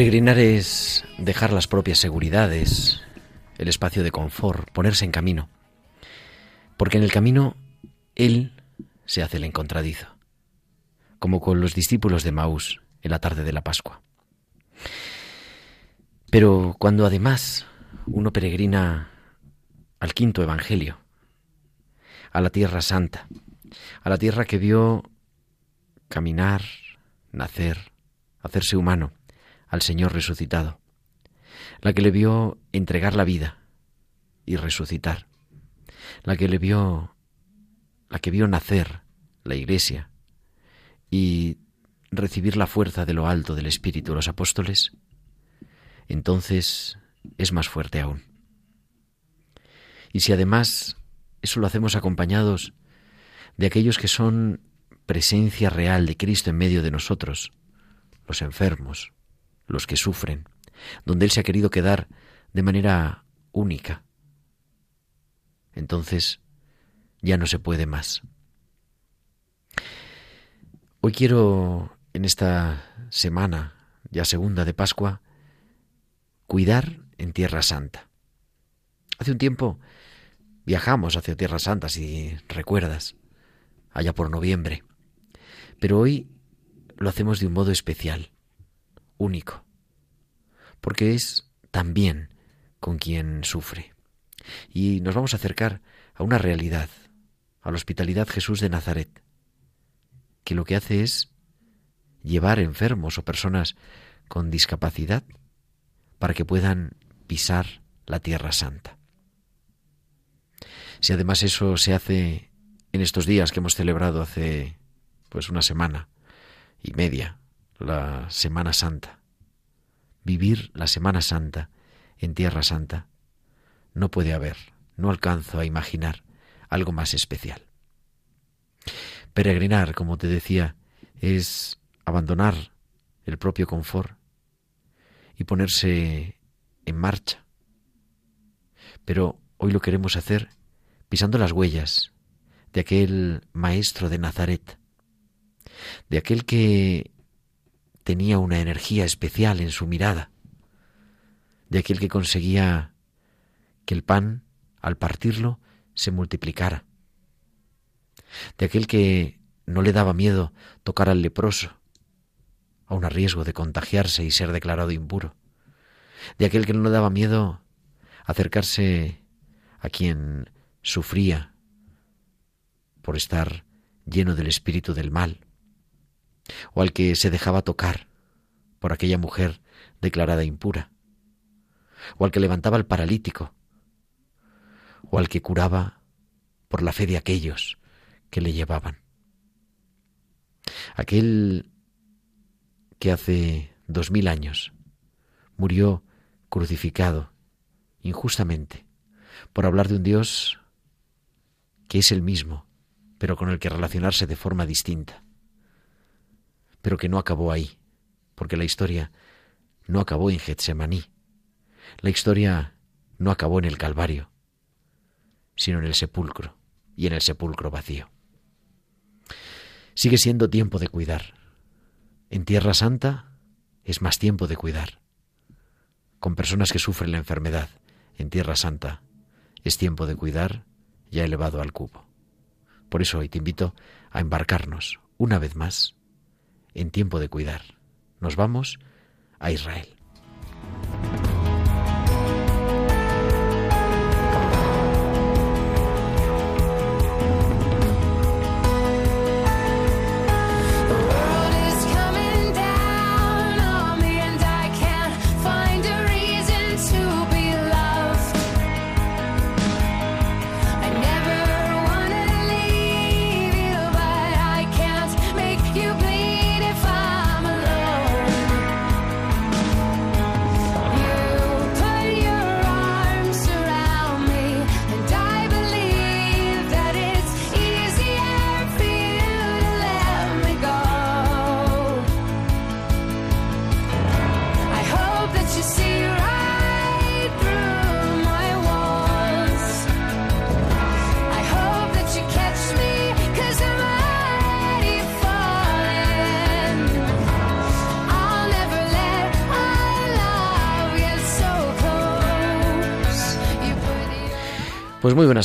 Peregrinar es dejar las propias seguridades, el espacio de confort, ponerse en camino. Porque en el camino Él se hace el encontradizo, como con los discípulos de Maús en la tarde de la Pascua. Pero cuando además uno peregrina al quinto Evangelio, a la Tierra Santa, a la tierra que vio caminar, nacer, hacerse humano, al Señor resucitado, la que le vio entregar la vida y resucitar, la que le vio, la que vio nacer la Iglesia y recibir la fuerza de lo alto del Espíritu de los apóstoles, entonces es más fuerte aún. Y si además eso lo hacemos acompañados de aquellos que son presencia real de Cristo en medio de nosotros, los enfermos, los que sufren, donde Él se ha querido quedar de manera única. Entonces ya no se puede más. Hoy quiero, en esta semana, ya segunda de Pascua, cuidar en Tierra Santa. Hace un tiempo viajamos hacia Tierra Santa, si recuerdas, allá por noviembre. Pero hoy lo hacemos de un modo especial único, porque es también con quien sufre. Y nos vamos a acercar a una realidad, a la hospitalidad Jesús de Nazaret, que lo que hace es llevar enfermos o personas con discapacidad para que puedan pisar la tierra santa. Si además eso se hace en estos días que hemos celebrado hace pues una semana y media, la Semana Santa. Vivir la Semana Santa en Tierra Santa. No puede haber, no alcanzo a imaginar algo más especial. Peregrinar, como te decía, es abandonar el propio confort y ponerse en marcha. Pero hoy lo queremos hacer pisando las huellas de aquel maestro de Nazaret, de aquel que tenía una energía especial en su mirada, de aquel que conseguía que el pan, al partirlo, se multiplicara, de aquel que no le daba miedo tocar al leproso, aun a riesgo de contagiarse y ser declarado impuro, de aquel que no le daba miedo acercarse a quien sufría por estar lleno del espíritu del mal, o al que se dejaba tocar por aquella mujer declarada impura, o al que levantaba al paralítico, o al que curaba por la fe de aquellos que le llevaban. Aquel que hace dos mil años murió crucificado injustamente por hablar de un Dios que es el mismo, pero con el que relacionarse de forma distinta pero que no acabó ahí, porque la historia no acabó en Getsemaní. La historia no acabó en el Calvario, sino en el sepulcro y en el sepulcro vacío. Sigue siendo tiempo de cuidar. En Tierra Santa es más tiempo de cuidar. Con personas que sufren la enfermedad, en Tierra Santa es tiempo de cuidar ya elevado al cubo. Por eso hoy te invito a embarcarnos una vez más en tiempo de cuidar. Nos vamos a Israel.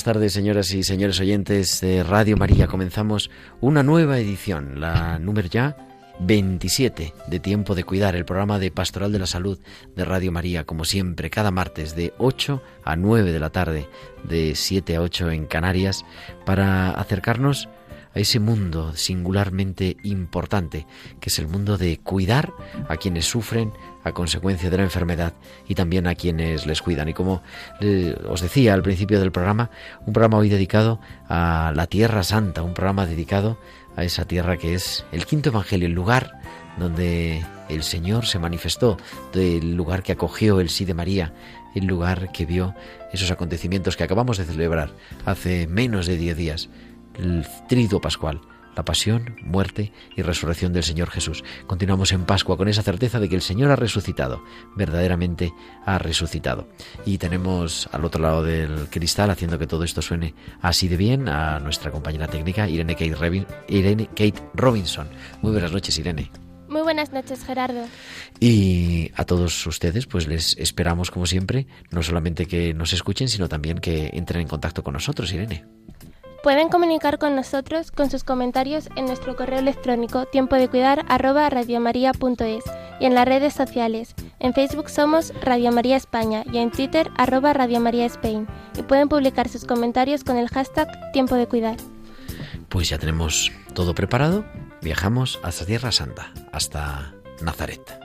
Tardes, señoras y señores oyentes de Radio María. Comenzamos una nueva edición, la número ya 27 de Tiempo de Cuidar, el programa de Pastoral de la Salud de Radio María, como siempre, cada martes de 8 a 9 de la tarde, de 7 a 8 en Canarias, para acercarnos a ese mundo singularmente importante, que es el mundo de cuidar a quienes sufren a consecuencia de la enfermedad y también a quienes les cuidan. Y como eh, os decía al principio del programa, un programa hoy dedicado a la Tierra Santa, un programa dedicado a esa tierra que es el quinto Evangelio, el lugar donde el Señor se manifestó, el lugar que acogió el sí de María, el lugar que vio esos acontecimientos que acabamos de celebrar hace menos de diez días, el trido pascual la pasión, muerte y resurrección del Señor Jesús. Continuamos en Pascua con esa certeza de que el Señor ha resucitado, verdaderamente ha resucitado. Y tenemos al otro lado del cristal, haciendo que todo esto suene así de bien, a nuestra compañera técnica Irene Kate, Irene Kate Robinson. Muy buenas noches, Irene. Muy buenas noches, Gerardo. Y a todos ustedes, pues les esperamos, como siempre, no solamente que nos escuchen, sino también que entren en contacto con nosotros, Irene. Pueden comunicar con nosotros con sus comentarios en nuestro correo electrónico tiempo de cuidar y en las redes sociales. En Facebook somos Radio María España y en Twitter arroba Radio. Y pueden publicar sus comentarios con el hashtag tiempo de cuidar. Pues ya tenemos todo preparado. Viajamos hasta Tierra Santa, hasta Nazaret.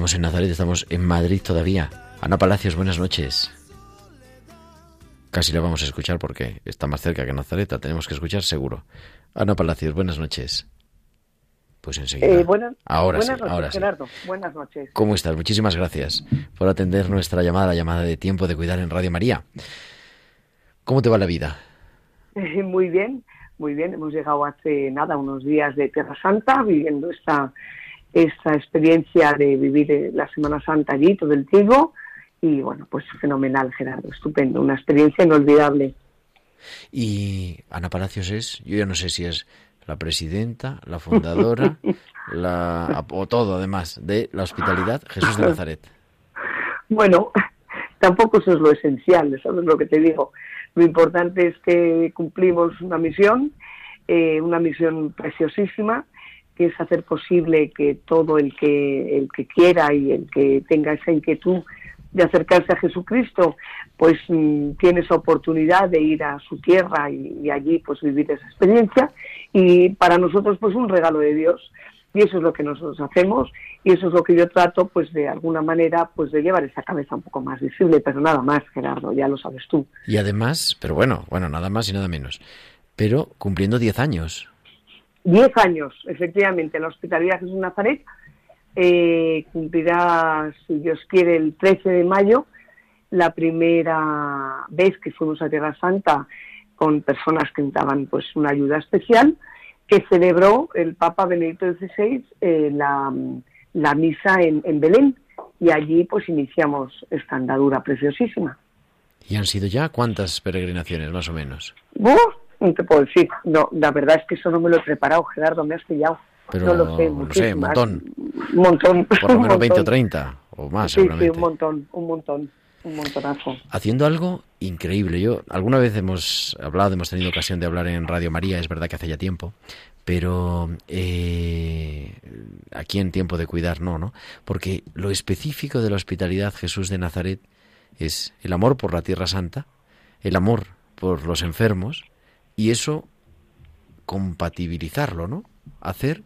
Estamos en Nazaret, estamos en Madrid todavía. Ana Palacios, buenas noches. Casi la vamos a escuchar porque está más cerca que Nazaret, la tenemos que escuchar seguro. Ana Palacios, buenas noches. Pues enseguida. Eh, buenas, ahora buenas sí, noches, ahora sí. Gerardo. Buenas noches. ¿Cómo estás? Muchísimas gracias por atender nuestra llamada, la llamada de tiempo de cuidar en Radio María. ¿Cómo te va la vida? Muy bien, muy bien. Hemos llegado hace nada, unos días de Tierra Santa, viviendo esta, esta experiencia de vivir eh, la Semana Santa allí todo el tiempo. Y bueno, pues fenomenal, Gerardo, estupendo, una experiencia inolvidable. Y Ana Palacios es, yo ya no sé si es la presidenta, la fundadora, la, o todo además, de la Hospitalidad Jesús de Nazaret. Bueno, tampoco eso es lo esencial, ¿sabes lo que te digo? Lo importante es que cumplimos una misión, eh, una misión preciosísima, que es hacer posible que todo el que, el que quiera y el que tenga esa inquietud de acercarse a Jesucristo, pues mm, tiene esa oportunidad de ir a su tierra y, y allí pues vivir esa experiencia. Y para nosotros pues un regalo de Dios. Y eso es lo que nosotros hacemos. Y eso es lo que yo trato pues de alguna manera pues de llevar esa cabeza un poco más visible pero nada más Gerardo ya lo sabes tú. Y además, pero bueno, bueno, nada más y nada menos, pero cumpliendo 10 años. Diez años efectivamente la hospitalidad Jesús Nazaret eh, cumplirá si Dios quiere el 13 de mayo la primera vez que fuimos a Tierra Santa con personas que necesitaban pues una ayuda especial que celebró el Papa Benedicto XVI eh, la, la misa en, en Belén y allí pues iniciamos esta andadura preciosísima. ¿Y han sido ya cuántas peregrinaciones, más o menos? ¡Buf! No te puedo decir, no, la verdad es que eso no me lo he preparado, Gerardo, me has pillado. Pero, no lo sé, no sé, un montón. Un montón. Por lo menos 20 o montón. 30, o más Sí, sí, seguramente. un montón, un montón, un montonazo. haciendo algo increíble. Yo alguna vez hemos hablado, hemos tenido ocasión de hablar en Radio María, es verdad que hace ya tiempo, pero eh, aquí en tiempo de cuidar no, ¿no? Porque lo específico de la hospitalidad Jesús de Nazaret es el amor por la Tierra Santa, el amor por los enfermos y eso compatibilizarlo, ¿no? Hacer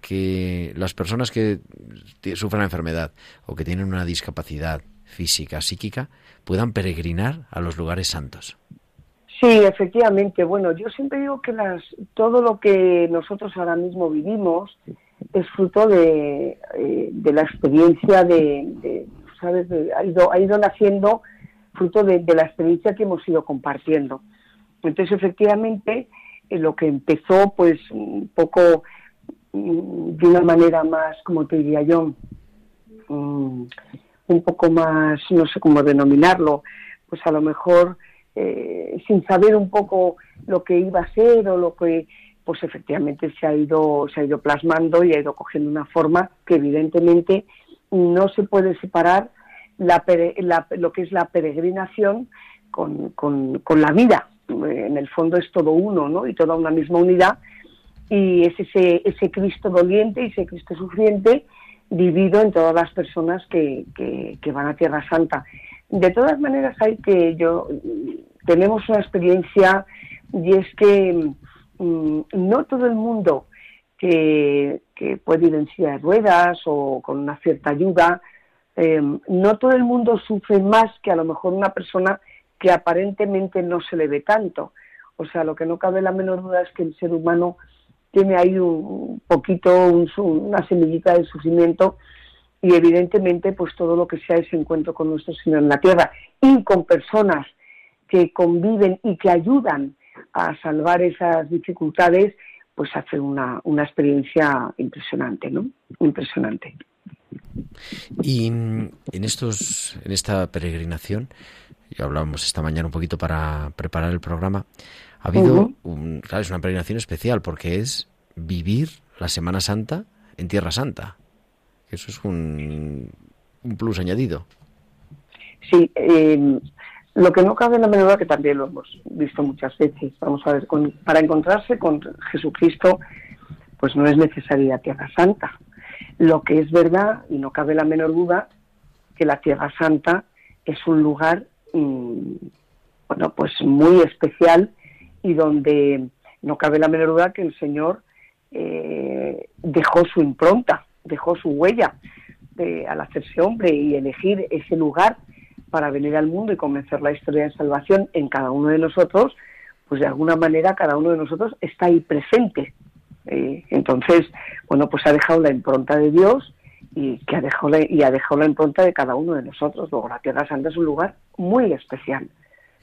que las personas que sufren enfermedad o que tienen una discapacidad física, psíquica, puedan peregrinar a los lugares santos. Sí, efectivamente. Bueno, yo siempre digo que las, todo lo que nosotros ahora mismo vivimos es fruto de, eh, la experiencia de, de, ¿sabes? De- ha, ido, ha ido naciendo fruto de la experiencia que hemos ido compartiendo. Entonces, efectivamente, eh, lo que empezó, pues, un poco mm, de una manera más, como te diría yo, mm, un poco más, no sé cómo denominarlo, pues a lo mejor eh, sin saber un poco lo que iba a ser o lo que pues efectivamente se ha ido se ha ido plasmando y ha ido cogiendo una forma que evidentemente no se puede separar la, la- lo que es la peregrinación con, con- la vida en el fondo es todo uno ¿no? y toda una misma unidad y es ese, ese Cristo doliente y ese Cristo sufriente vivido en todas las personas que, que- van a Tierra Santa. De todas maneras, hay que yo tenemos una experiencia y es que mm, no todo el mundo que, que puede ir en silla de ruedas o con una cierta ayuda, eh, no todo el mundo sufre más que a lo mejor una persona que aparentemente no se le ve tanto. O sea, lo que no cabe la menor duda es que el ser humano tiene ahí un poquito, una semillita de sufrimiento y evidentemente pues todo lo que sea ese encuentro con nuestro Señor en la tierra y con personas que conviven y que ayudan a salvar esas dificultades, pues hace una, una experiencia impresionante, ¿no? Impresionante. Y en estos, en esta peregrinación, ya hablábamos esta mañana un poquito para preparar el programa, ha habido, un, claro, es una peregrinación especial porque es vivir la Semana Santa en Tierra Santa. Eso es un, un plus añadido. Sí, eh, lo que no cabe en la menor duda, que también lo hemos visto muchas veces, vamos a ver, con- para encontrarse con Jesucristo, pues no es necesaria Tierra Santa. Lo que es verdad, y no cabe la menor duda, que la Tierra Santa es un lugar, mm, bueno, pues muy especial y donde no cabe la menor duda que el Señor eh, dejó su impronta, dejó su huella de- al hacerse hombre y elegir ese lugar para venir al mundo y comenzar la historia de salvación en cada uno de nosotros, pues de alguna manera cada uno de nosotros está ahí presente. Eh, entonces, bueno, pues ha dejado la impronta de Dios y que ha dejado la, y ha dejado la impronta de cada uno de nosotros. Luego la Tierra Santa es un lugar muy especial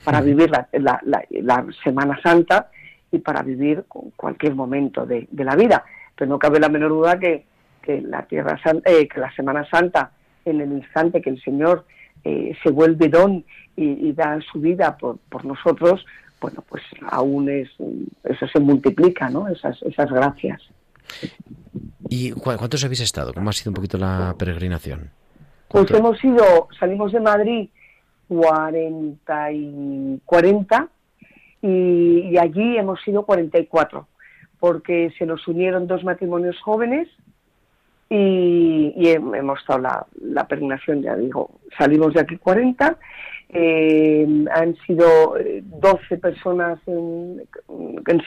para vivir la, la, Semana Santa y para vivir cualquier momento de, la vida. Pero no cabe la menor duda que, que la Tierra Santa, eh, que la Semana Santa, en el instante que el Señor eh, se vuelve don y, da su vida por, por nosotros, bueno, pues aún es, eso se multiplica, ¿no? Esas, esas gracias. ¿Y cuántos habéis estado? ¿Cómo ha sido un poquito la peregrinación? Pues hemos ido, salimos de Madrid 40 y 40 y, allí hemos sido 44 porque se nos unieron dos matrimonios jóvenes y, hemos estado la, la peregrinación, ya digo, salimos de aquí 40 eh, han sido 12 eh, personas en,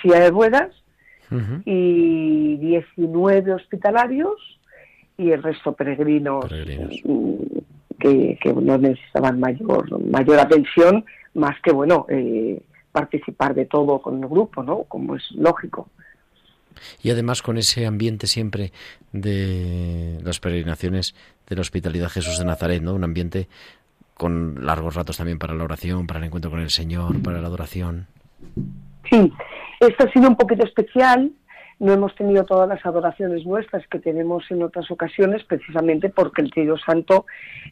silla de ruedas y 19 hospitalarios y el resto peregrinos, mm, Que, no necesitaban mayor, mayor atención más que, bueno, eh, participar de todo con el grupo, ¿no? Como es lógico. Y además con ese ambiente siempre de las peregrinaciones de la Hospitalidad Jesús de Nazaret, ¿no? Un ambiente con largos ratos también para la oración, para el encuentro con el Señor, para la adoración. Sí, esto ha sido un poquito especial. No hemos tenido todas las adoraciones nuestras que tenemos en otras ocasiones, precisamente porque el Trío Santo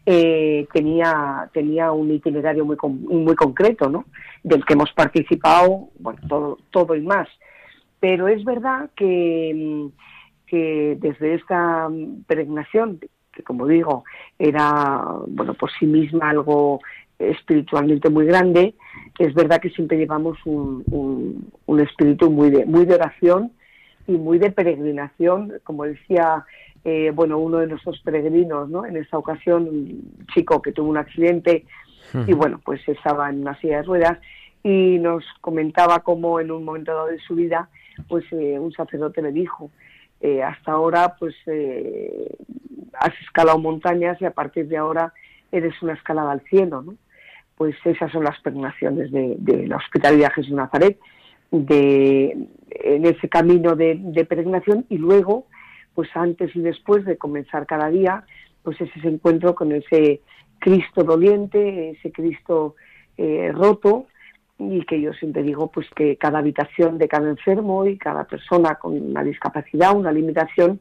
eh, tenía, tenía un itinerario muy, muy concreto, ¿no? Del que hemos participado, bueno, todo, todo y más. Pero es verdad que, que desde esta peregrinación que como digo, era, bueno, por sí misma algo espiritualmente muy grande, es verdad que siempre llevamos un, un, espíritu muy de, muy de oración y muy de peregrinación, como decía, eh, bueno, uno de nuestros peregrinos, ¿no? En esta ocasión, un chico que tuvo un accidente y bueno, pues estaba en una silla de ruedas y nos comentaba cómo en un momento dado de su vida, pues eh, un sacerdote le dijo, eh, hasta ahora pues eh, has escalado montañas y a partir de ahora eres una escalada al cielo, ¿no? Pues esas son las peregrinaciones de, la Hospitalidad Jesús Nazaret, de, en ese camino de, peregrinación y luego, pues antes y después de comenzar cada día, pues ese encuentro con ese Cristo doliente, ese Cristo eh, roto, y que yo siempre digo pues que cada habitación de cada enfermo y cada persona con una discapacidad, una limitación,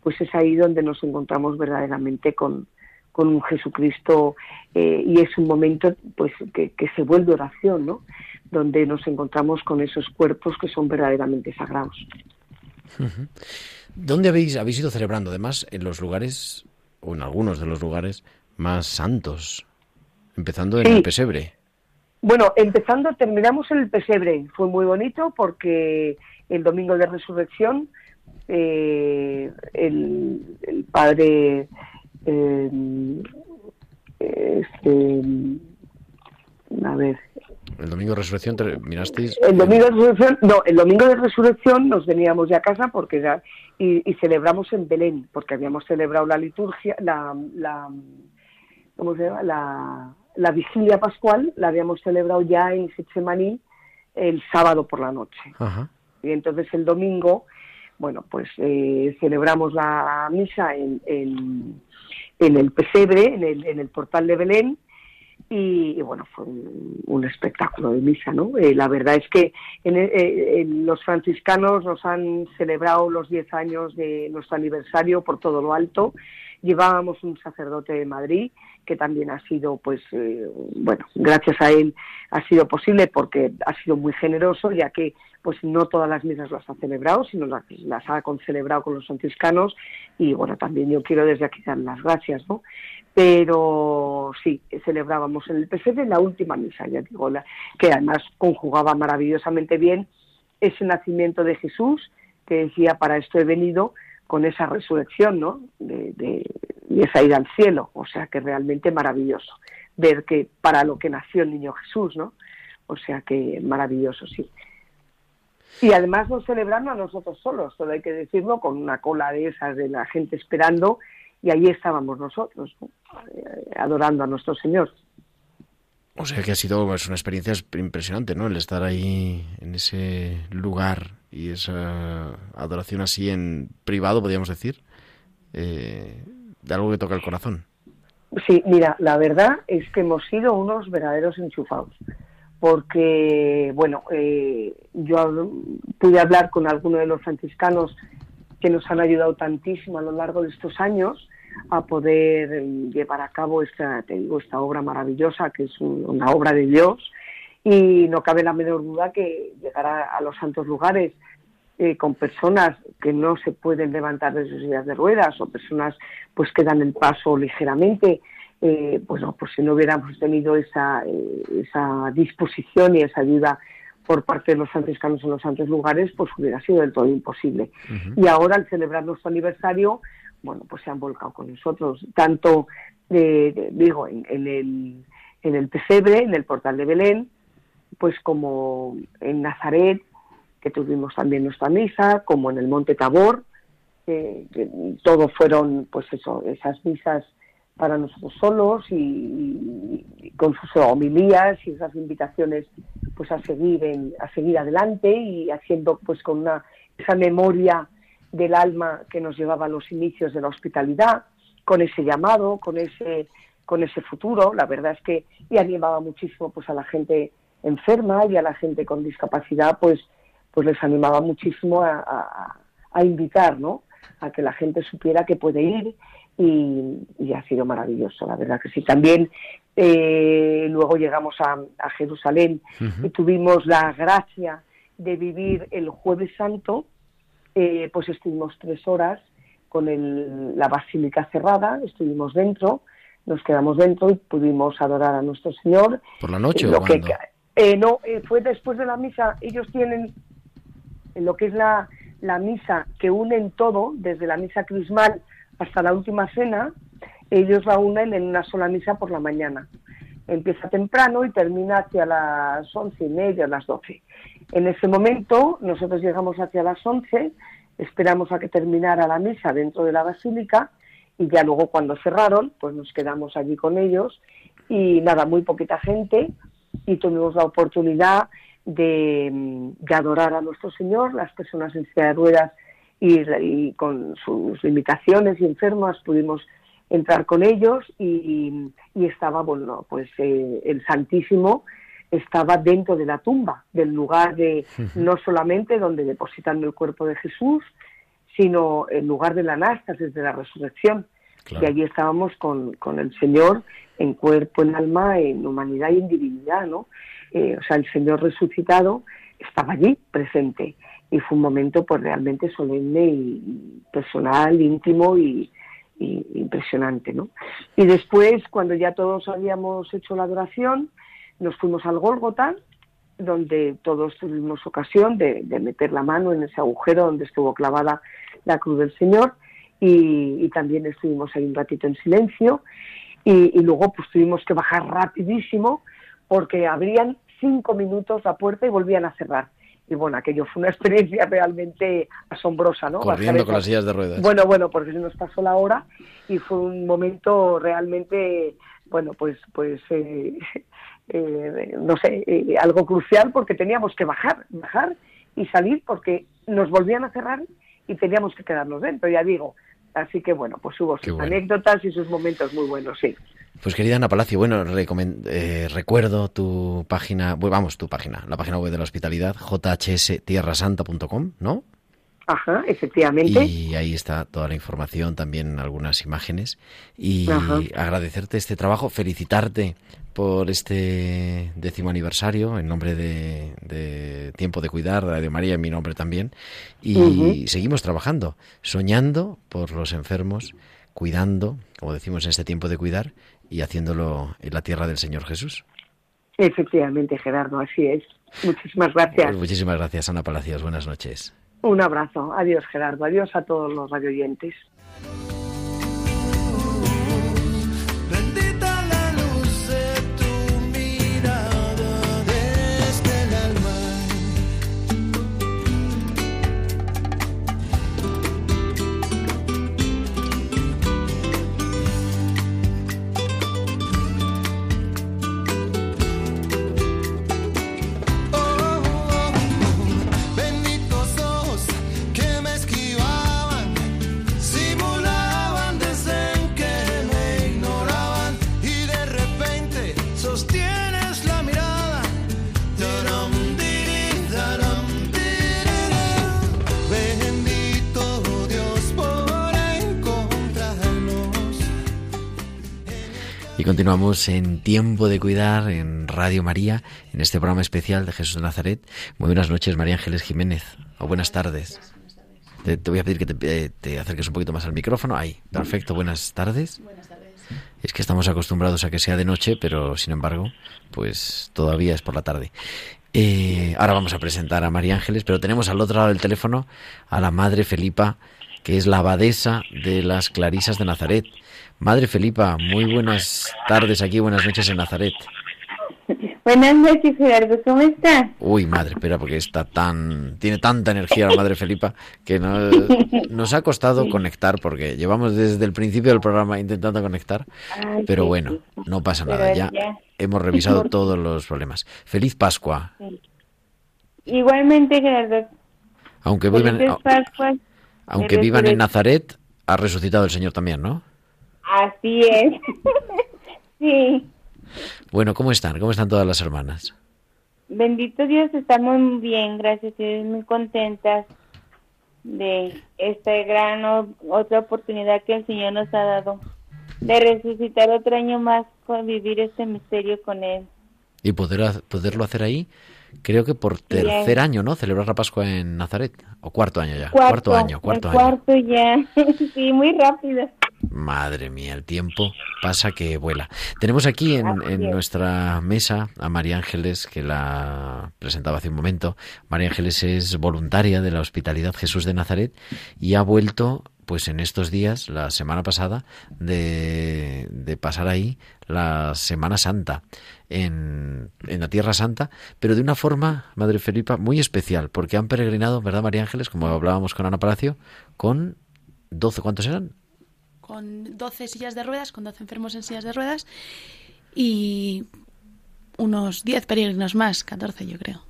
pues es ahí donde nos encontramos verdaderamente con, con un Jesucristo eh, y es un momento pues que, se vuelve oración, ¿no? Donde nos encontramos con esos cuerpos que son verdaderamente sagrados. ¿Dónde habéis, habéis ido celebrando? Además, en los lugares, o en algunos de los lugares más santos, empezando en el pesebre. Bueno, empezando, terminamos en el pesebre. Fue muy bonito porque el domingo de resurrección eh, el, padre eh, este, a ver el domingo de resurrección mirasteis el domingo de resurrección no el domingo de resurrección nos veníamos ya a casa porque ya y, celebramos en Belén porque habíamos celebrado la liturgia la, la ¿cómo se llama? la la vigilia pascual la habíamos celebrado ya en Setsemaní el sábado por la noche. Y entonces el domingo, bueno, pues eh, celebramos la misa en, en, el pesebre, en el, en el portal de Belén, y, bueno, fue un, espectáculo de misa, ¿no? Eh, la verdad es que eh, en, los franciscanos nos han celebrado los 10 años de nuestro aniversario por todo lo alto. Llevábamos un sacerdote de Madrid que también ha sido, pues, eh, bueno, gracias a él ha sido posible porque ha sido muy generoso, ya que, pues, no todas las misas las ha celebrado, sino las, las ha celebrado con los franciscanos y, bueno, también yo quiero desde aquí dar las gracias, ¿no? Pero sí, celebrábamos en el PSV la última misa, ya digo, la, que además conjugaba maravillosamente bien ese nacimiento de Jesús, que decía, para esto he venido, con esa resurrección, ¿no? De, de, y esa ida al cielo, o sea que realmente maravilloso ver que para lo que nació el niño Jesús, ¿no? O sea que maravilloso, sí. Y además nos celebrando a nosotros solos, solo hay que decirlo, con una cola de esas de la gente esperando, y ahí estábamos nosotros, eh, adorando a nuestro Señor. O sea que ha sido pues, una experiencia impresionante, ¿no? El estar ahí en ese lugar y esa adoración así en privado, podríamos decir, eh, de algo que toca el corazón. Sí, mira, la verdad es que hemos sido unos verdaderos enchufados, porque, bueno, eh, yo pude hablar con algunos de los franciscanos que nos han ayudado tantísimo a lo largo de estos años a poder eh, llevar a cabo esta, te digo, esta obra maravillosa que es una obra de Dios. Y no cabe la menor duda que llegar a, los santos lugares eh, con personas que no se pueden levantar de sus sillas de ruedas o personas pues que dan el paso ligeramente. Eh, pues no, pues si no hubiéramos tenido esa, esa disposición y esa ayuda por parte de los franciscanos en los santos lugares, pues hubiera sido del todo imposible. Y ahora, al celebrar nuestro aniversario, bueno, pues se han volcado con nosotros, tanto, digo, en, el, en el pesebre, en el portal de Belén, pues como en Nazaret, que tuvimos también nuestra misa, como en el Monte Tabor, que todo fueron, pues eso, esas misas para nosotros solos y, con sus homilías y esas invitaciones pues a seguir en, a seguir adelante y haciendo pues con una esa memoria del alma que nos llevaba a los inicios de la hospitalidad, con ese llamado, con ese, con ese futuro. La verdad es que y animaba muchísimo pues a la gente enferma y a la gente con discapacidad, pues, pues les animaba muchísimo a, a, invitar, ¿no? A que la gente supiera que puede ir y, ha sido maravilloso, la verdad que sí. También eh, luego llegamos a, Jerusalén y tuvimos la gracia de vivir el jueves santo eh, pues estuvimos tres horas con la basílica cerrada, estuvimos dentro, nos quedamos dentro y pudimos adorar a nuestro Señor. ¿Por la noche lo o que, eh, No, eh, fue después de la misa. Ellos tienen lo que es la, la misa que unen todo, desde la misa crismal hasta la última cena, ellos la unen en una sola misa por la mañana. Empieza temprano y termina hacia las once y media, las doce. En ese momento nosotros llegamos hacia las 11, esperamos a que terminara la misa dentro de la basílica y ya luego cuando cerraron, pues nos quedamos allí con ellos y nada, muy poquita gente y tuvimos la oportunidad de, adorar a nuestro Señor, las personas en silla de ruedas y, con sus limitaciones y enfermas pudimos entrar con ellos y, estaba, bueno, pues eh, el Santísimo estaba dentro de la tumba, del lugar de no solamente donde depositan el cuerpo de Jesús, sino el lugar de la anástasis, de la resurrección. Y allí estábamos con, con, el Señor en cuerpo, en alma, en humanidad y en divinidad, ¿no? Eh, o sea, el Señor resucitado estaba allí presente y fue un momento pues realmente solemne y personal, íntimo y, y impresionante, ¿no? Y después, cuando ya todos habíamos hecho la adoración, nos fuimos al Gólgota, donde todos tuvimos ocasión de, meter la mano en ese agujero donde estuvo clavada la cruz del Señor y, también estuvimos ahí un ratito en silencio y, luego pues tuvimos que bajar rapidísimo porque abrían cinco minutos la puerta y volvían a cerrar. Y bueno, aquello fue una experiencia realmente asombrosa, ¿no? Corriendo con las sillas de ruedas. Bueno, bueno, porque se nos pasó la hora y fue un momento realmente, bueno, pues, pues eh, eh, no sé, eh, algo crucial porque teníamos que bajar, bajar y salir porque nos volvían a cerrar y teníamos que quedarnos dentro, ya digo. Así que bueno, pues hubo sus anécdotas y sus momentos muy buenos, sí. Pues querida Ana Palacio, bueno, eh, recuerdo tu página, vamos, tu página, la página web de la hospitalidad, jhstierrasanta.com, ¿no? Ajá, efectivamente. Y ahí está toda la información, también algunas imágenes. Y agradecerte este trabajo, felicitarte por este décimo aniversario en nombre de, Tiempo de Cuidar, de María, en mi nombre también. Y seguimos trabajando, soñando por los enfermos, cuidando, como decimos en este tiempo de cuidar, y haciéndolo en la tierra del Señor Jesús. Efectivamente, Gerardo, así es. Muchísimas gracias. Pues muchísimas gracias, Ana Palacios. Buenas noches. Un abrazo. Adiós, Gerardo. Adiós a todos los radioyentes. Continuamos en Tiempo de Cuidar en Radio María, en este programa especial de Jesús de Nazaret. Muy buenas noches, María Ángeles Jiménez, o buenas tardes. Te, te voy a pedir que te, te, acerques un poquito más al micrófono. Ahí, perfecto, buenas tardes. Buenas tardes. Es que estamos acostumbrados a que sea de noche, pero sin embargo, pues todavía es por la tarde. Eh, ahora vamos a presentar a María Ángeles, pero tenemos al otro lado del teléfono a la Madre Felipa, que es la abadesa de las Clarisas de Nazaret. Madre Felipa, muy buenas tardes aquí, buenas noches en Nazaret. Buenas noches, Gerardo, ¿cómo estás? Uy, madre, espera, porque está tan, tiene tanta energía la madre Felipa que nos, ha costado conectar, porque llevamos desde el principio del programa intentando conectar, pero bueno, no pasa nada, ya, hemos revisado todos los problemas. Feliz Pascua. Igualmente, Gerardo. Aunque vivan, aunque vivan en Nazaret, ha resucitado el Señor también, ¿no? Así es. sí. Bueno, ¿cómo están? ¿Cómo están todas las hermanas? Bendito Dios, estamos muy bien, gracias a muy contentas de esta gran otra oportunidad que el Señor nos ha dado de resucitar otro año más, con vivir este misterio con Él. Y poder, poderlo hacer ahí, creo que por tercer año, ¿no? Celebrar la Pascua en Nazaret, o cuarto año ya, cuarto, año, cuarto año. Cuarto ya, sí, muy rápido. Madre mía, el tiempo pasa que vuela. Tenemos aquí en, nuestra mesa a María Ángeles, que la presentaba hace un momento. María Ángeles es voluntaria de la Hospitalidad Jesús de Nazaret y ha vuelto, pues en estos días, la semana pasada, de, de pasar ahí la Semana Santa en, en, la Tierra Santa, pero de una forma, Madre Felipa, muy especial, porque han peregrinado, ¿verdad, María Ángeles? Como hablábamos con Ana Palacio, con 12, ¿cuántos eran? Con 12 sillas de ruedas, con 12 enfermos en sillas de ruedas y unos 10 peregrinos más, 14 yo creo.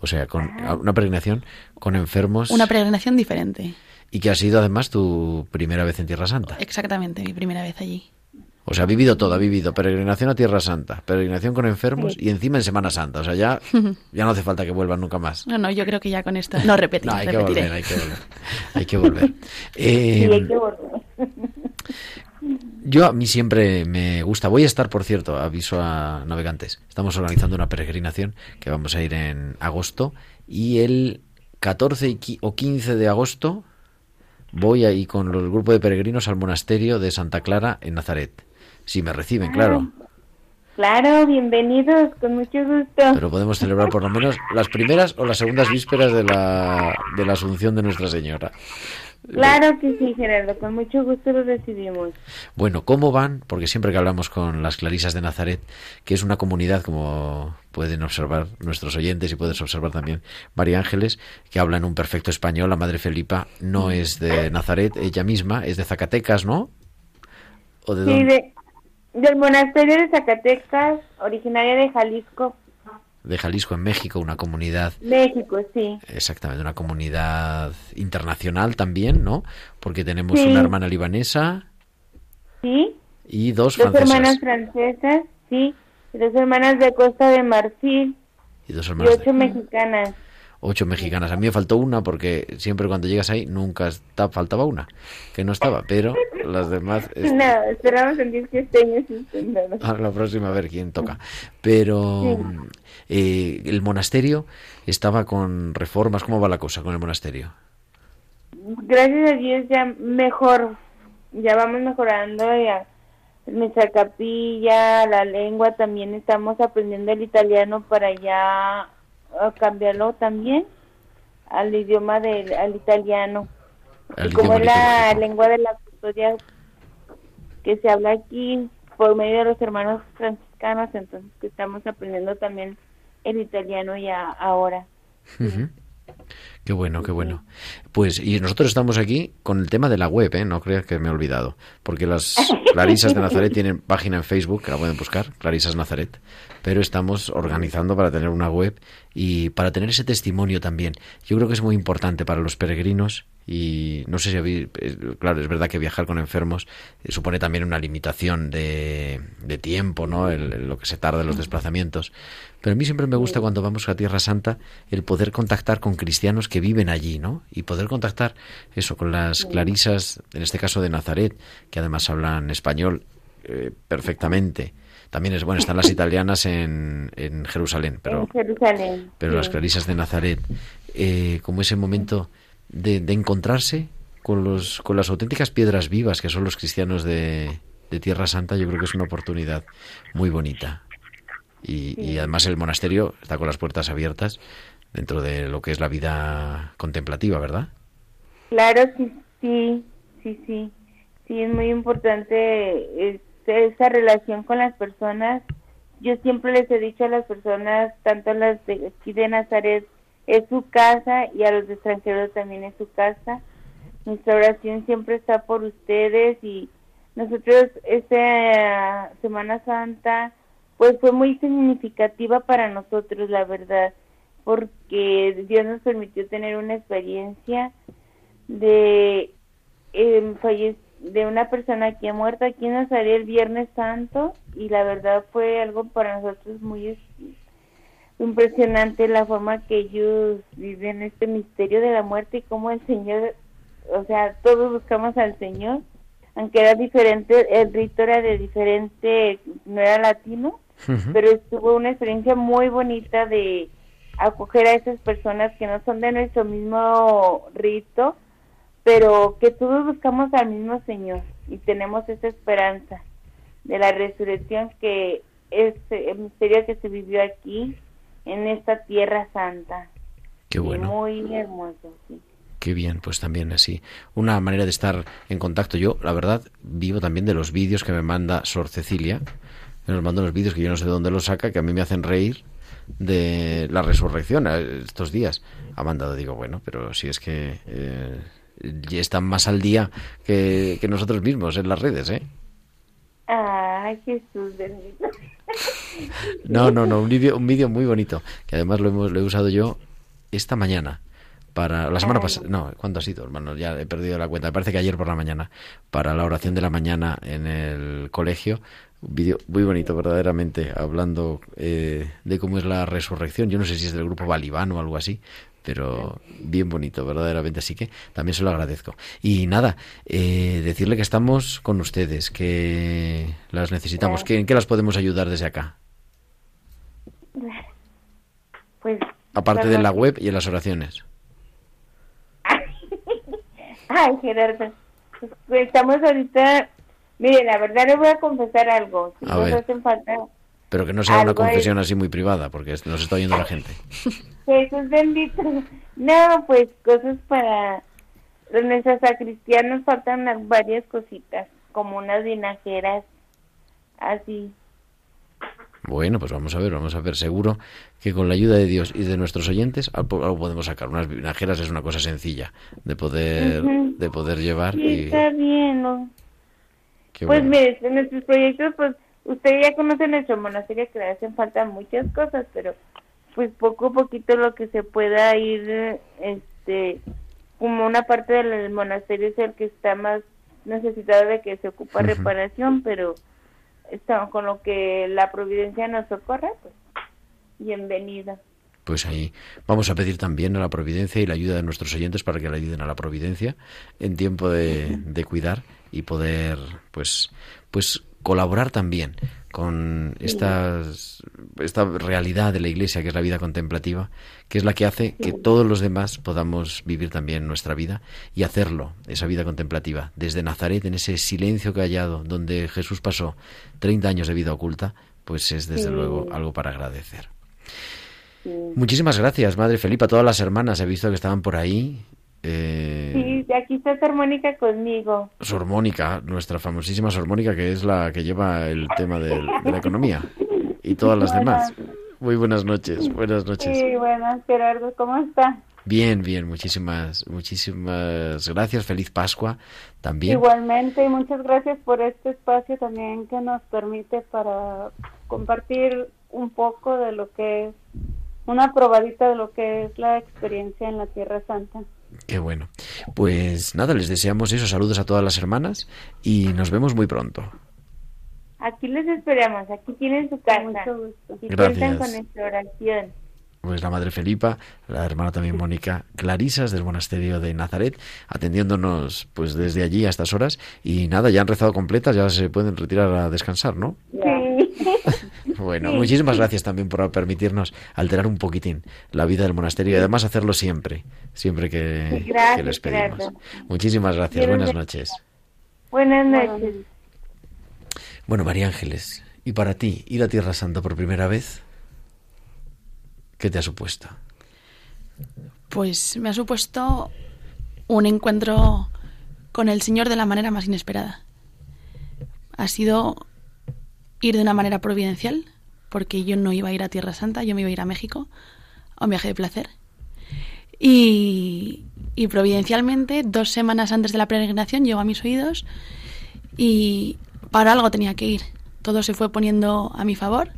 O sea, con una peregrinación con enfermos. Una peregrinación diferente. Y que ha sido además tu primera vez en Tierra Santa. Exactamente, mi primera vez allí. O sea, ha vivido todo, ha vivido peregrinación a Tierra Santa, peregrinación con enfermos y encima en Semana Santa. O sea, ya, ya no hace falta que vuelvan nunca más. No, no, yo creo que ya con esto no repetiré. hay, que volver, hay que volver, hay que volver. Eh, hay que volver. Yo a mí siempre me gusta. Voy a estar, por cierto, aviso a navegantes. Estamos organizando una peregrinación que vamos a ir en agosto y el 14 o 15 de agosto voy ahí con el grupo de peregrinos al monasterio de Santa Clara en Nazaret. Si me reciben, claro. Claro, bienvenidos, con mucho gusto. Pero podemos celebrar por lo menos las primeras o las segundas vísperas de la, de la Asunción de Nuestra Señora. Claro que sí, Gerardo, con mucho gusto lo recibimos. Bueno, ¿cómo van? Porque siempre que hablamos con las Clarisas de Nazaret, que es una comunidad, como pueden observar nuestros oyentes y puedes observar también María Ángeles, que habla en un perfecto español. La Madre Felipa no es de Nazaret, ella misma es de Zacatecas, ¿no? ¿O de sí, del monasterio de Zacatecas, originaria de Jalisco de Jalisco en México, una comunidad. México, sí. Exactamente, una comunidad internacional también, ¿no? Porque tenemos una hermana libanesa. Sí. Y dos, dos hermanas francesas, sí. Y dos hermanas de Costa de Marfil. Y dos hermanas. Y ocho mexicanas ocho mexicanas. A mí me faltó una porque siempre cuando llegas ahí nunca está, faltaba una, que no estaba, pero las demás... No, esperamos en 10 que A la próxima a ver quién toca. Pero eh, el monasterio estaba con reformas. ¿Cómo va la cosa con el monasterio? Gracias a Dios ya mejor, ya vamos mejorando ya nuestra capilla, la lengua, también estamos aprendiendo el italiano para ya cambiarlo también al idioma del al italiano. como es la lengua de la custodia que se habla aquí por medio de los hermanos franciscanos, entonces que estamos aprendiendo también el italiano ya ahora. Qué bueno, qué bueno. Pues y nosotros estamos aquí con el tema de la web, ¿eh? no creas que me he olvidado, porque las Clarisas de Nazaret tienen página en Facebook, que la pueden buscar, Clarisas Nazaret, pero estamos organizando para tener una web y para tener ese testimonio también. Yo creo que es muy importante para los peregrinos y no sé si habéis, claro, es verdad que viajar con enfermos eh, supone también una limitación de, de tiempo, ¿no? lo que se tarda en los desplazamientos. Pero a mí siempre me gusta cuando vamos a Tierra Santa el poder contactar con cristianos que viven allí, ¿no? Y poder contactar eso con las clarisas, en este caso de Nazaret, que además hablan español eh, perfectamente. También es bueno, están las italianas en, en Jerusalén, pero, en Jerusalén. pero las clarisas de Nazaret, eh, como ese momento de, de encontrarse con, los, con las auténticas piedras vivas que son los cristianos de, de Tierra Santa, yo creo que es una oportunidad muy bonita. Y, y además el monasterio está con las puertas abiertas dentro de lo que es la vida contemplativa, ¿verdad? Claro, sí, sí, sí, sí. Sí, es muy importante este, esa relación con las personas. Yo siempre les he dicho a las personas, tanto a las de aquí de Nazaret, es su casa y a los extranjeros también es su casa. Nuestra oración siempre está por ustedes y nosotros esta Semana Santa pues fue muy significativa para nosotros, la verdad, porque Dios nos permitió tener una experiencia de eh, de una persona que ha muerto aquí en Nazaret el Viernes Santo y la verdad fue algo para nosotros muy es- impresionante la forma que ellos viven este misterio de la muerte y cómo el Señor, o sea, todos buscamos al Señor, aunque era diferente, el rito era de diferente, no era latino, pero estuvo una experiencia muy bonita de acoger a esas personas que no son de nuestro mismo rito, pero que todos buscamos al mismo Señor y tenemos esa esperanza de la resurrección que es el misterio que se vivió aquí en esta tierra santa. Qué Y bueno. muy hermoso, sí. Qué bien, pues también así. Una manera de estar en contacto. Yo, la verdad, vivo también de los vídeos que me manda Sor Cecilia. Que nos manda unos vídeos que yo no sé de dónde los saca, que a mí me hacen reír de la resurrección eh, estos días. Ha mandado, digo, bueno, pero si es que eh, ya están más al día que, que nosotros mismos en las redes, ¿eh? Ay, Jesús bendito. No, no, no, un vídeo un vídeo muy bonito, que además lo, hemos, lo he usado yo esta mañana. Para la semana pasada, no, ¿cuándo ha sido, hermano? Ya he perdido la cuenta. Me parece que ayer por la mañana, para la oración de la mañana en el colegio. Un vídeo muy bonito, verdaderamente, hablando eh, de cómo es la resurrección. Yo no sé si es del grupo Balibán o algo así, pero bien bonito, verdaderamente. Así que también se lo agradezco. Y nada, eh, decirle que estamos con ustedes, que las necesitamos. ¿Que, ¿En qué las podemos ayudar desde acá? Pues Aparte de la web y en las oraciones. Ay, Gerardo, pues, estamos ahorita, mire, la verdad le voy a confesar algo, si A nos ver. hacen falta, Pero que no sea una confesión así muy privada, porque nos está oyendo la gente. Jesús bendito, no, pues cosas para nuestra sacristía nos faltan varias cositas, como unas vinajeras, así, Bueno, pues vamos a ver, vamos a ver. Seguro que con la ayuda de Dios y de nuestros oyentes algo podemos sacar. Unas vinajeras es una cosa sencilla de poder, de poder llevar. sí, Y, está bien, ¿no? Qué Pues bueno. mire, en nuestros proyectos, pues usted ya conoce nuestro monasterio que le hacen falta muchas cosas, pero pues poco a poquito lo que se pueda ir, este, como una parte del monasterio es el que está más necesitado de que se ocupa Ujú. reparación, pero está, con lo que la providencia nos socorra, pues bienvenida. Pues ahí vamos a pedir también a la providencia y la ayuda de nuestros oyentes para que le ayuden a la providencia en tiempo de, de cuidar y poder, pues, pues colaborar también con estas, esta realidad de la Iglesia que es la vida contemplativa, que es la que hace que todos los demás podamos vivir también nuestra vida y hacerlo, esa vida contemplativa, desde Nazaret, en ese silencio callado donde Jesús pasó 30 años de vida oculta, pues es desde Sí. luego algo para agradecer. Sí. Muchísimas gracias, Madre Felipa, a todas las hermanas. He visto que estaban por ahí. Eh, Sí, aquí está Mónica conmigo. Mónica, nuestra famosísima Sor Mónica, que es la que lleva el tema del- de, la economía. Y todas las demás. Muy buenas noches, buenas noches. Sí, buenas, Gerardo, ¿cómo está? Bien, bien, muchísimas, muchísimas gracias. Feliz Pascua también. Igualmente, y muchas gracias por este espacio también que nos permite para compartir un poco de lo que es, una probadita de lo que es la experiencia en la Tierra Santa. Qué bueno. Pues nada, les deseamos esos saludos a todas las hermanas y nos vemos muy pronto. Aquí les esperamos, aquí tienen su casa. Mucho gusto. Y Gracias. cuentan con nuestra oración. pues la madre Felipa, la hermana también Mónica Clarisas del monasterio de Nazaret, atendiéndonos pues desde allí a estas horas y nada, ya han rezado completas, ya se pueden retirar a descansar, ¿no? Bueno, muchísimas gracias también por permitirnos alterar un poquitín la vida del monasterio y además hacerlo siempre, siempre que, que les pedimos. Muchísimas gracias, buenas noches. Buenas noches. Bueno, María Ángeles, ¿y para ti ir a Tierra Santa por primera vez? ¿Qué te ha supuesto? Pues me ha supuesto un encuentro con el Señor de la manera más inesperada. Ha sido ir de una manera providencial, porque yo no iba a ir a Tierra Santa, yo me iba a ir a México, a un viaje de placer. Y, y providencialmente, dos semanas antes de la peregrinación, llegó a mis oídos y para algo tenía que ir. Todo se fue poniendo a mi favor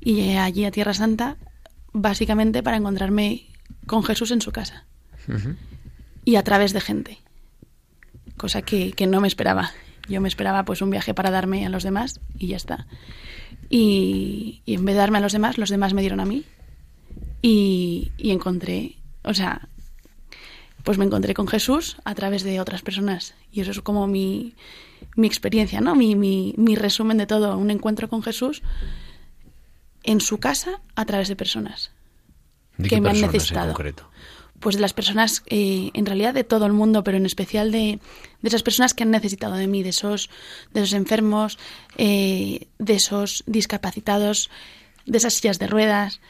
y llegué allí a Tierra Santa básicamente para encontrarme con Jesús en su casa y a través de gente, cosa que, que, no me esperaba. Yo me esperaba pues un viaje para darme a los demás y ya está. Y, y en vez de darme a los demás, los demás me dieron a mí y, y encontré, o sea, pues me encontré con Jesús a través de otras personas y eso es como mi, mi experiencia, ¿no? Mi, mi, mi resumen de todo, un encuentro con Jesús en su casa a través de personas ¿De que me han necesitado. en concreto? Pues de las personas, eh, en realidad de todo el mundo, pero en especial de, de, esas personas que han necesitado de mí, de esos, de esos enfermos, eh, de esos discapacitados, de esas sillas de ruedas,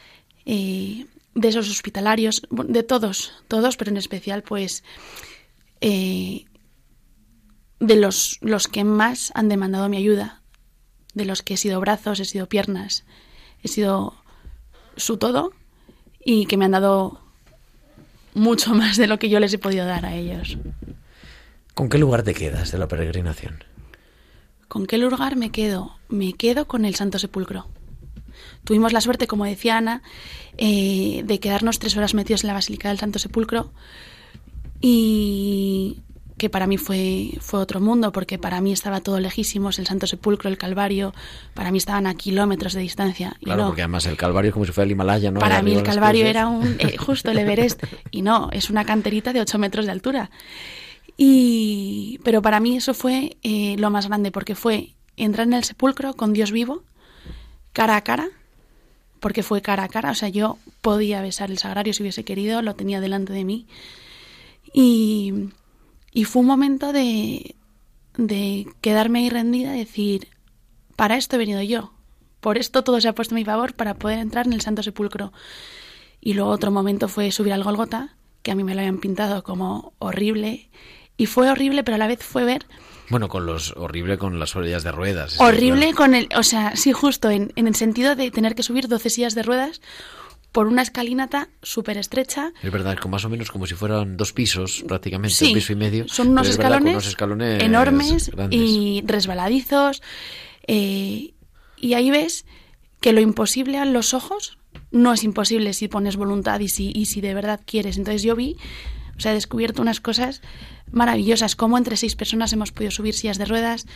eh, de esos hospitalarios, de todos, todos, pero en especial, pues, eh, de los, los que más han demandado mi ayuda, de los que he sido brazos, he sido piernas, he sido su todo y que me han dado mucho más de lo que yo les he podido dar a ellos. ¿Con qué lugar te quedas de la peregrinación? ¿Con qué lugar me quedo? Me quedo con el Santo Sepulcro. Tuvimos la suerte, como decía Ana, eh, de quedarnos tres horas metidos en la Basílica del Santo Sepulcro y que para mí fue, fue otro mundo, porque para mí estaba todo lejísimos, el Santo Sepulcro, el Calvario, para mí estaban a kilómetros de distancia. Y Claro, no, porque además el Calvario es como si fuera el Himalaya, ¿no? para mí el Calvario era un, eh, justo el Everest, y no, es una canterita de 8 metros de altura. Y, pero para mí eso fue eh, lo más grande, porque fue entrar en el sepulcro con Dios vivo, cara a cara, porque fue cara a cara, o sea, yo podía besar el sagrario si hubiese querido, lo tenía delante de mí. Y, y fue un momento de, de quedarme ahí rendida y decir, para esto he venido yo, por esto todo se ha puesto a mi favor para poder entrar en el Santo Sepulcro. Y luego otro momento fue subir al Golgota, que a mí me lo habían pintado como horrible. Y fue horrible, pero a la vez fue ver Bueno, con los horrible con las orillas de ruedas. horrible claro. con el, o sea, sí, justo en, en el sentido de tener que subir 12 sillas de ruedas por una escalinata súper estrecha. Es verdad, con más o menos como si fueran dos pisos, prácticamente, Sí, un piso y medio. son unos verdad, escalones, unos escalones enormes grandes. y resbaladizos. eh, y ahí ves que lo imposible a los ojos no es imposible si pones voluntad y si, y si de verdad quieres. Entonces yo vi, o sea, he descubierto unas cosas maravillosas, como entre seis personas hemos podido subir sillas de ruedas,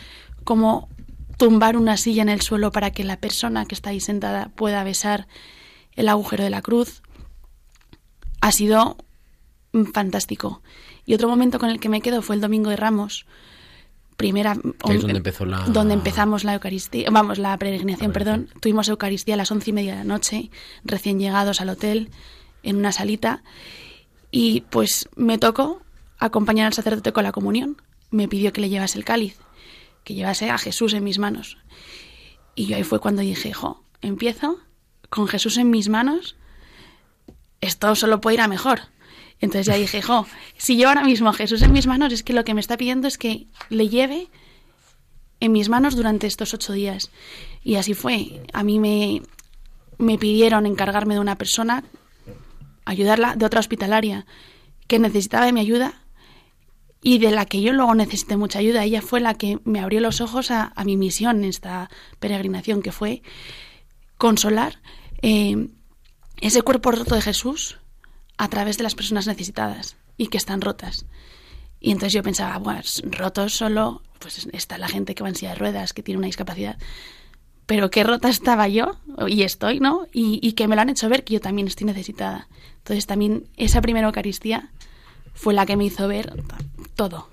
como tumbar una silla en el suelo para que la persona que está ahí sentada pueda besar el agujero de la cruz. Ha sido fantástico. Y otro momento con el que me quedo fue el domingo de Ramos. Primera, es donde empezó la- donde empezamos la Eucaristía, vamos, la peregrinación, perdón. Tuvimos Eucaristía a las once y media de la noche, recién llegados al hotel, en una salita. Y pues me tocó acompañar al sacerdote con la comunión. Me pidió que le llevase el cáliz, que llevase a Jesús en mis manos. Y yo ahí fue cuando dije, jo, empiezo con Jesús en mis manos, esto solo puede ir a mejor. Entonces ya dije, jo, si yo ahora mismo Jesús en mis manos, es que lo que me está pidiendo es que le lleve en mis manos durante estos ocho días. Y así fue. A mí me, me pidieron encargarme de una persona, ayudarla, de otra hospitalaria, que necesitaba de mi ayuda y de la que yo luego necesité mucha ayuda. Ella fue la que me abrió los ojos a, a mi misión en esta peregrinación, que fue consolar eh, ese cuerpo roto de Jesús a través de las personas necesitadas y que están rotas. Y entonces yo pensaba, bueno, rotos solo, pues está la gente que va en silla de ruedas, que tiene una discapacidad. Pero qué rota estaba yo, y estoy, ¿no? Y, y que me lo han hecho ver que yo también estoy necesitada. Entonces también esa primera Eucaristía fue la que me hizo ver todo.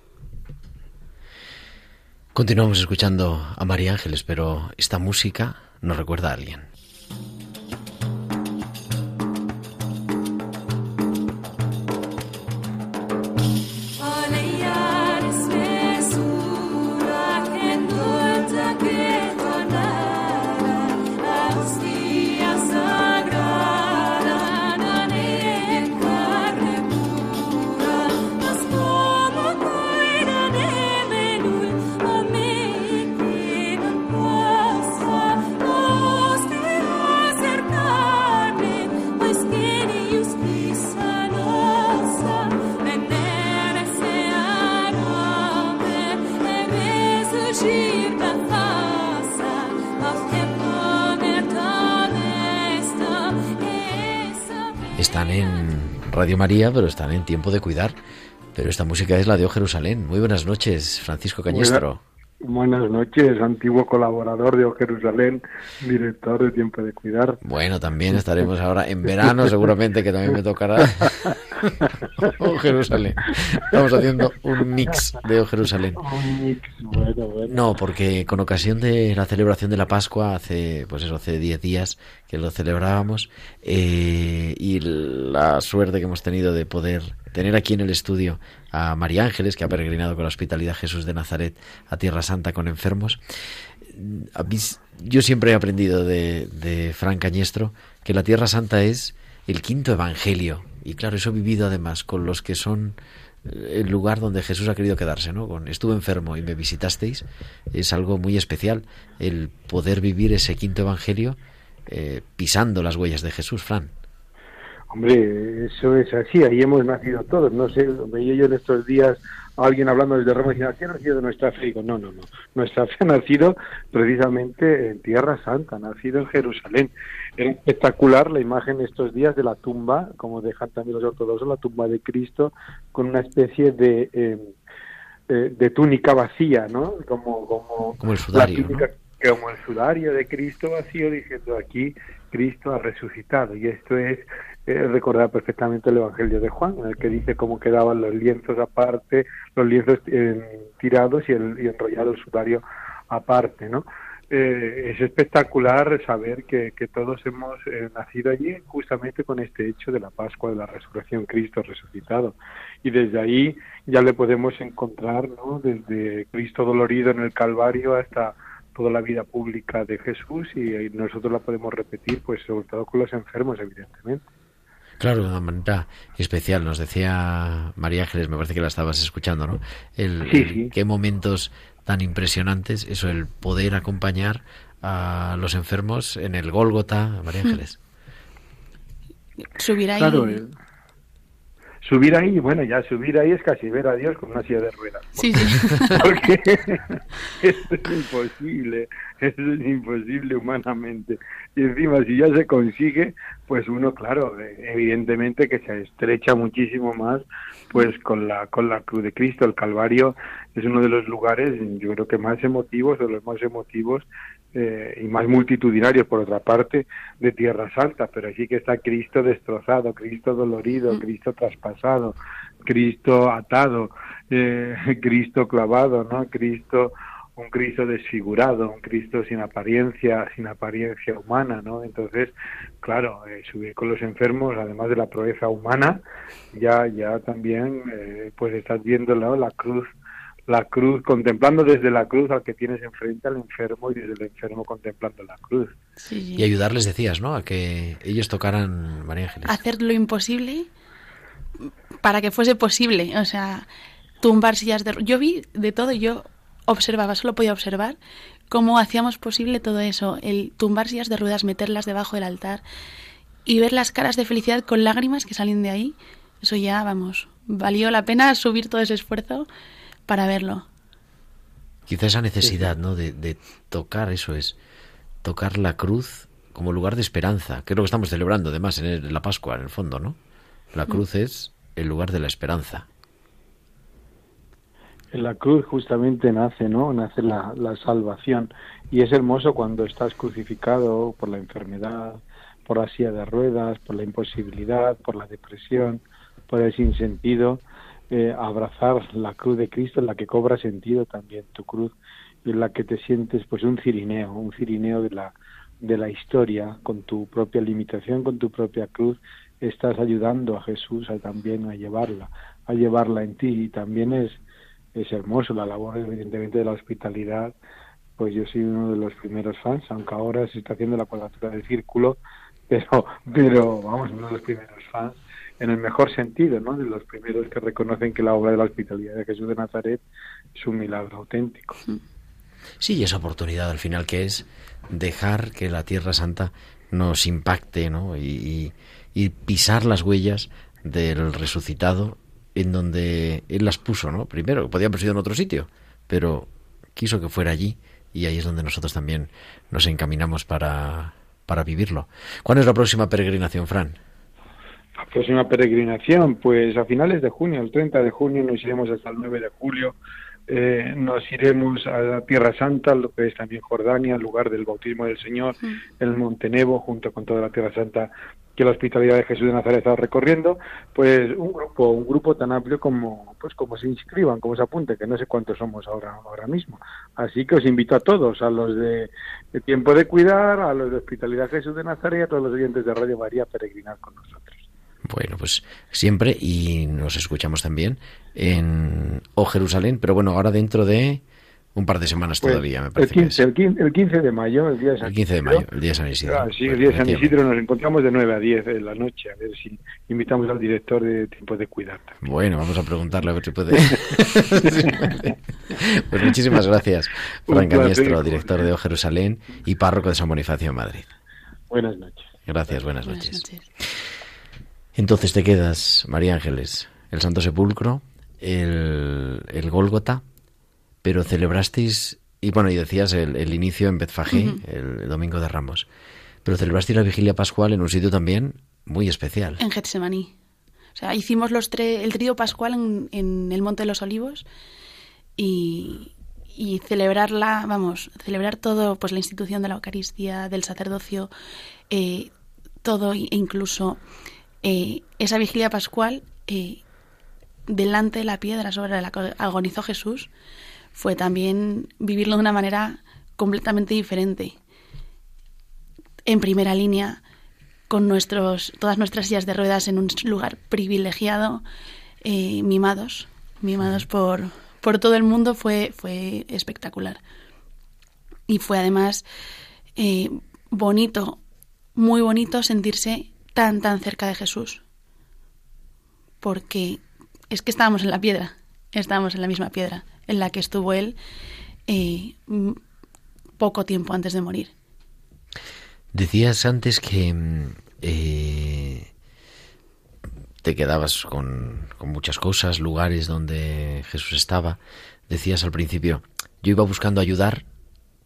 Continuamos escuchando a María Ángeles, pero esta música nos recuerda a alguien. Radio María, pero están en tiempo de cuidar. Pero esta música es la de O Jerusalén. Muy buenas noches, Francisco Cañestro. Buenas noches, antiguo colaborador de O Jerusalén, director de Tiempo de Cuidar. Bueno, también estaremos ahora en verano, seguramente que también me tocará O Jerusalén. Estamos haciendo un mix de O Jerusalén. Un mix, bueno, bueno. No, porque con ocasión de la celebración de la Pascua, hace, pues eso, hace 10 días que lo celebrábamos, eh, y la suerte que hemos tenido de poder tener aquí en el estudio a María Ángeles, que ha peregrinado con la Hospitalidad Jesús de Nazaret a Tierra Santa con enfermos. Yo siempre he aprendido de, de Fran Cañestro que la Tierra Santa es el quinto evangelio. Y claro, eso he vivido además con los que son el lugar donde Jesús ha querido quedarse, ¿no? Con, estuve enfermo y me visitasteis, es algo muy especial el poder vivir ese quinto evangelio eh, pisando las huellas de Jesús, Fran. Hombre, eso es así, ahí hemos nacido todos. No sé, veía yo en estos días a alguien hablando desde Roma diciendo, ¿qué ha nacido de nuestra fe? Y digo, no, no, no. Nuestra fe ha nacido precisamente en Tierra Santa, ha nacido en Jerusalén. Era espectacular la imagen estos días de la tumba, como dejan también los ortodoxos, la tumba de Cristo, con una especie de, eh, de túnica vacía, ¿no? Como, como, como el sudario. Típica, ¿no? Como el sudario de Cristo vacío, diciendo aquí Cristo ha resucitado. Y esto es eh, recordar perfectamente el Evangelio de Juan, en el que dice cómo quedaban los lienzos aparte, los lienzos eh, tirados y, el, y enrollado el sudario aparte, ¿no? Eh, es espectacular saber que, que todos hemos eh, nacido allí justamente con este hecho de la Pascua, de la resurrección, Cristo resucitado. Y desde ahí ya le podemos encontrar, ¿no? Desde Cristo dolorido en el Calvario hasta toda la vida pública de Jesús y, y nosotros la podemos repetir, pues sobre todo con los enfermos, evidentemente. Claro, de una manera especial. Nos decía María Ángeles, me parece que la estabas escuchando, ¿no? El, Sí, sí. qué momentos tan impresionantes, eso, el poder acompañar a los enfermos en el Gólgota, María Ángeles. Subir ahí. Claro, eh, subir ahí, bueno, ya subir ahí es casi ver a Dios con una silla de ruedas. Sí, sí. Porque eso es imposible, eso es imposible humanamente. Y encima, si ya se consigue, pues uno, claro, eh, evidentemente que se estrecha muchísimo más, pues con la con la cruz de Cristo, el Calvario es uno de los lugares, yo creo que más emotivos, de los más emotivos eh, y más multitudinarios, por otra parte, de Tierra Santa, pero sí que está Cristo destrozado, Cristo dolorido, Cristo traspasado, Cristo atado, eh, Cristo clavado, ¿no? Cristo un Cristo desfigurado, un Cristo sin apariencia, sin apariencia humana, ¿no? Entonces, claro, eh, subir con los enfermos, además de la proeza humana, ya, ya también, eh, pues estás viendo ¿no? la cruz, la cruz, contemplando desde la cruz al que tienes enfrente al enfermo y desde el enfermo contemplando la cruz. Sí. Y ayudarles, decías, ¿no? A que ellos tocaran María Ángeles. hacer lo imposible para que fuese posible. O sea, tumbar sillas de... Yo vi de todo, yo observaba, solo podía observar cómo hacíamos posible todo eso. El tumbar sillas de ruedas, meterlas debajo del altar y ver las caras de felicidad con lágrimas que salen de ahí. Eso ya, vamos, valió la pena subir todo ese esfuerzo para verlo. Quizá esa necesidad, ¿no? De, de tocar, eso es, tocar la cruz como lugar de esperanza, que es lo que estamos celebrando, además, en el- la Pascua, en el fondo, ¿no? La cruz es el lugar de la esperanza. En la cruz justamente nace, ¿no? Nace la, salvación. Y es hermoso cuando estás crucificado por la enfermedad, por la silla de ruedas, por la imposibilidad, por la depresión, por el sinsentido, eh, abrazar la cruz de Cristo en la que cobra sentido también tu cruz y en la que te sientes pues un cirineo, un cirineo de la de la historia con tu propia limitación, con tu propia cruz, estás ayudando a Jesús a también a llevarla, a llevarla en ti y también es es hermoso la labor evidentemente de la hospitalidad pues yo soy uno de los primeros fans aunque ahora se está haciendo la cuadratura del círculo pero pero vamos uno de los primeros fans en el mejor sentido no de los primeros que reconocen que la obra de la hospitalidad de Jesús de Nazaret es un milagro auténtico. Sí y esa oportunidad al final que es dejar que la Tierra Santa nos impacte ¿no? y, y pisar las huellas del resucitado en donde él las puso, ¿no? Primero, podía haber sido en otro sitio, pero quiso que fuera allí y ahí es donde nosotros también nos encaminamos para, para vivirlo. ¿Cuándo es la próxima peregrinación, Fran? La próxima peregrinación, pues a finales de junio, el 30 de junio nos iremos hasta el 9 de julio eh, nos iremos a la Tierra Santa, lo que es también Jordania, el lugar del bautismo del Señor, el Monte Nebo, junto con toda la Tierra Santa que la hospitalidad de Jesús de Nazaret está recorriendo, pues un grupo, un grupo tan amplio como, pues como se inscriban, como se apunte, que no sé cuántos somos ahora, ahora mismo. Así que os invito a todos, a los de, Tiempo de Cuidar, a los de Hospitalidad Jesús de Nazaret, a todos los oyentes de Radio María a peregrinar con nosotros. Bueno, pues siempre y nos escuchamos también en O Jerusalén, pero bueno, ahora dentro de un par de semanas Pues, todavía, me parece. el, 15, el, 15, el 15 de mayo, el día de San El 15 de Isidro. mayo, el día de San Isidro. Ah, sí, Pues, el día de San. Isidro nos encontramos de 9 a 10 de la noche, a ver si invitamos al director de Tiempo de Cuidar. Bueno, vamos a preguntarle a ver si puede. pues muchísimas gracias, Fran Jorge. director de O Jerusalén y párroco de San Bonifacio en Madrid. Buenas noches. Gracias, buenas Buenas noches. noches. Entonces te quedas, María Ángeles, el Santo Sepulcro, el, el Gólgota, pero celebrasteis, y bueno, y decías el, el inicio en Betfagé, el, el Domingo de Ramos, pero celebrasteis la vigilia pascual en un sitio también muy especial. En Getsemaní. O sea, hicimos los tres, el trío pascual en, en el Monte de los Olivos y, y celebrarla, vamos, celebrar todo, pues la institución de la Eucaristía, del sacerdocio, eh, todo, e incluso eh, esa vigilia pascual eh, delante de la piedra sobre la que agonizó Jesús, fue también vivirlo de una manera completamente diferente. En primera línea, con nuestros, todas nuestras sillas de ruedas en un lugar privilegiado, eh, mimados, mimados por, por todo el mundo, fue, fue espectacular. Y fue además eh, bonito, muy bonito sentirse tan, tan cerca de Jesús. Porque es que estábamos en la piedra, estábamos en la misma piedra en la que estuvo él eh, poco tiempo antes de morir. Decías antes que mm, eh, te quedabas con, con muchas cosas, lugares donde Jesús estaba. Decías al principio, yo iba buscando ayudar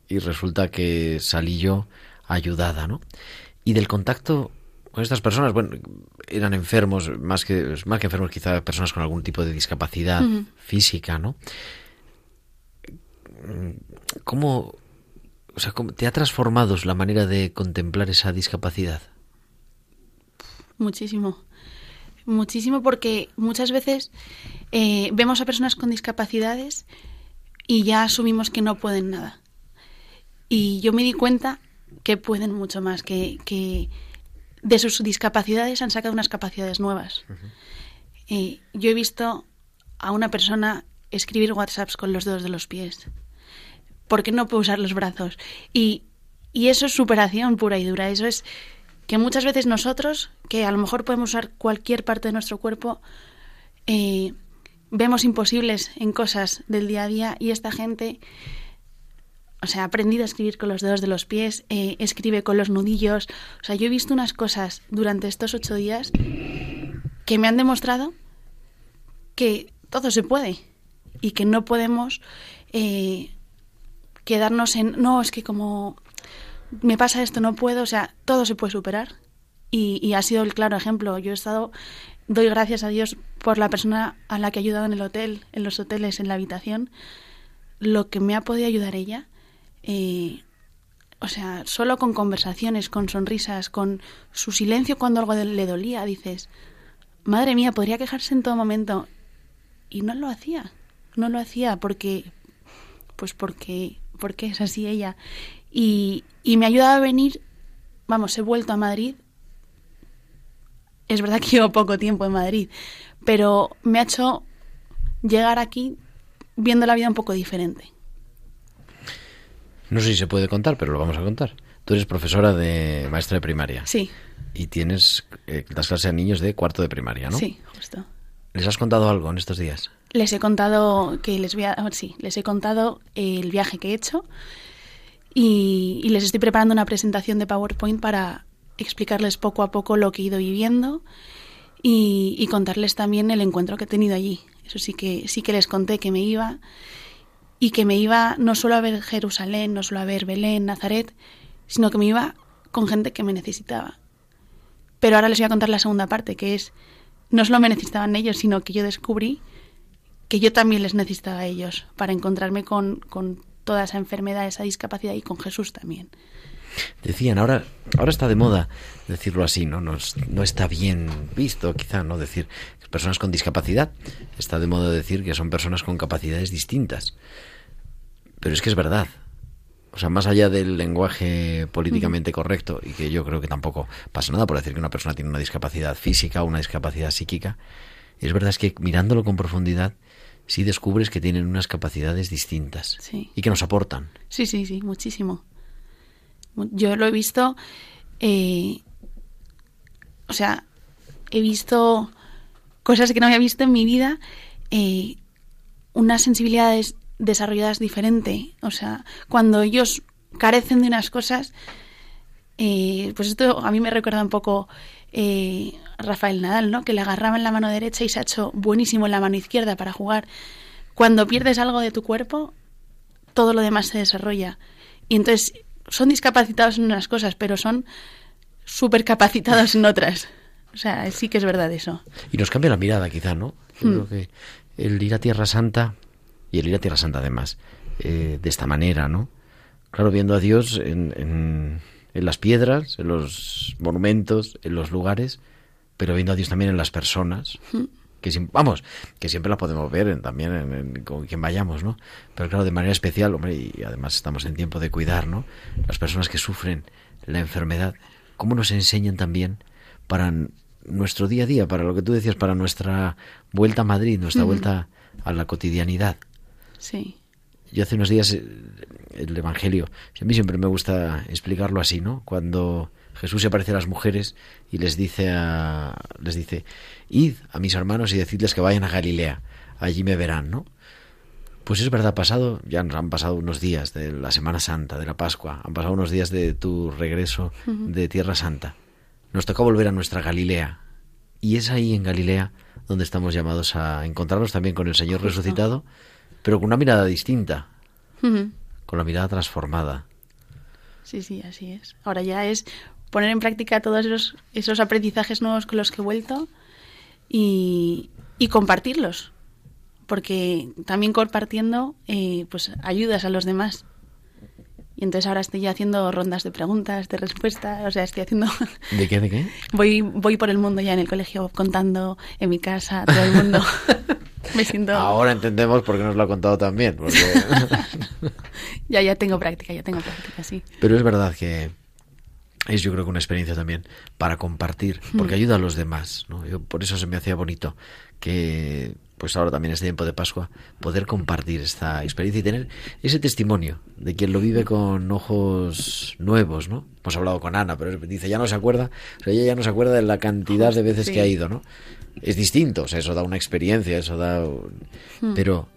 y resulta que salí yo ayudada, ¿no? Y del contacto con estas personas, bueno, eran enfermos, más que, más que enfermos, quizá personas con algún tipo de discapacidad física, ¿no? ¿Cómo, o sea, cómo te ha transformado la manera de contemplar esa discapacidad? Muchísimo. Muchísimo porque muchas veces eh, vemos a personas con discapacidades y ya asumimos que no pueden nada. Y yo me di cuenta que pueden mucho más, que, que de sus discapacidades han sacado unas capacidades nuevas. Eh, yo he visto a una persona escribir WhatsApps con los dedos de los pies. porque no puede usar los brazos? Y, y eso es superación pura y dura. Eso es que muchas veces nosotros, que a lo mejor podemos usar cualquier parte de nuestro cuerpo, eh, vemos imposibles en cosas del día a día y esta gente, o sea, ha aprendido a escribir con los dedos de los pies, eh, escribe con los nudillos. O sea, yo he visto unas cosas durante estos ocho días que me han demostrado que todo se puede y que no podemos eh, quedarnos en, no, es que como me pasa esto, no puedo, o sea, todo se puede superar. Y, y ha sido el claro ejemplo. Yo he estado, doy gracias a Dios por la persona a la que he ayudado en el hotel, en los hoteles, en la habitación, lo que me ha podido ayudar ella, eh, o sea, solo con conversaciones, con sonrisas, con su silencio cuando algo le dolía, dices, madre mía, podría quejarse en todo momento. Y no lo hacía, no lo hacía porque, pues porque, porque es así ella. Y, y me ha ayudado a venir, vamos, he vuelto a Madrid. Es verdad que llevo poco tiempo en Madrid, pero me ha hecho llegar aquí viendo la vida un poco diferente. No sé si se puede contar, pero lo vamos a contar. Tú eres profesora de maestra de primaria. Sí. Y tienes eh, las clases a niños de cuarto de primaria, ¿no? Sí, justo. ¿Les has contado algo en estos días? Les he contado que les voy a, sí, les he contado el viaje que he hecho y, y les estoy preparando una presentación de PowerPoint para explicarles poco a poco lo que he ido viviendo y, y, contarles también el encuentro que he tenido allí. Eso sí que sí que les conté que me iba y que me iba no solo a ver Jerusalén, no solo a ver Belén, Nazaret, sino que me iba con gente que me necesitaba. Pero ahora les voy a contar la segunda parte, que es no solo me necesitaban ellos, sino que yo descubrí que yo también les necesitaba a ellos para encontrarme con, con toda esa enfermedad, esa discapacidad y con Jesús también. Decían, ahora, ahora está de moda decirlo así, ¿no? No, no está bien visto, quizá, ¿no? Decir personas con discapacidad. Está de moda decir que son personas con capacidades distintas. Pero es que es verdad. O sea, más allá del lenguaje políticamente correcto, y que yo creo que tampoco pasa nada por decir que una persona tiene una discapacidad física o una discapacidad psíquica, es verdad es que mirándolo con profundidad, sí descubres que tienen unas capacidades distintas Sí. y que nos aportan. Sí, sí, sí, muchísimo. Yo lo he visto, eh, o sea, he visto cosas que no había visto en mi vida, eh, unas sensibilidades desarrolladas diferente. O sea, cuando ellos carecen de unas cosas, eh, pues esto a mí me recuerda un poco eh, a Rafael Nadal, ¿no? Que le agarraba en la mano derecha y se ha hecho buenísimo en la mano izquierda para jugar. Cuando pierdes algo de tu cuerpo, todo lo demás se desarrolla. Y entonces son discapacitados en unas cosas, pero son súper capacitados en otras. O sea, sí que es verdad eso. Y nos cambia la mirada, quizá, ¿no? Yo Hmm. creo que el ir a Tierra Santa, y el ir a Tierra Santa además, eh, de esta manera, ¿no? Claro, viendo a Dios en, en, en las piedras, en los monumentos, en los lugares, pero viendo a Dios también en las personas, Hmm. que vamos, que siempre la podemos ver en- también en, en- con quien vayamos, ¿no? Pero claro, de manera especial, hombre, y además estamos en tiempo de cuidar, ¿no? Las personas que sufren la enfermedad, cómo nos enseñan también para nuestro día a día, para lo que tú decías, para nuestra vuelta a Madrid, nuestra vuelta a la cotidianidad. Sí. Yo hace unos días eh, el Evangelio, a mí siempre me gusta explicarlo así, ¿no? Cuando Jesús se aparece a las mujeres y les dice a, les dice, id a mis hermanos y decidles que vayan a Galilea, allí me verán, ¿no? Pues es verdad, pasado, ya nos han pasado unos días de la Semana Santa, de la Pascua, han pasado unos días de tu regreso de Tierra Santa. Nos toca volver a nuestra Galilea. Y es ahí en Galilea donde estamos llamados a encontrarnos también con el Señor resucitado, pero con una mirada distinta, con la mirada transformada. Sí, sí, así es. Ahora ya es poner en práctica todos esos, esos aprendizajes nuevos con los que he vuelto y, y compartirlos. Porque también compartiendo, eh, pues ayudas a los demás. Y entonces ahora estoy ya haciendo rondas de preguntas, de respuestas, o sea, estoy haciendo... ¿De qué? ¿De qué? Voy, voy por el mundo ya en el colegio contando en mi casa, todo el mundo. Me siento... Ahora entendemos por qué nos lo ha contado también. Porque... Ya, ya tengo práctica, ya tengo práctica, sí. Pero es verdad que es yo creo que una experiencia también para compartir, porque ayuda a los demás. ¿no? Yo, por eso se me hacía bonito que, pues ahora también este tiempo de Pascua, poder compartir esta experiencia y tener ese testimonio de quien lo vive con ojos nuevos, ¿no? Hemos hablado con Ana, pero dice, ya no se acuerda, o sea, ella ya no se acuerda de la cantidad de veces Sí. que ha ido, ¿no? Es distinto, o sea, eso da una experiencia, eso da... un- Mm. Pero,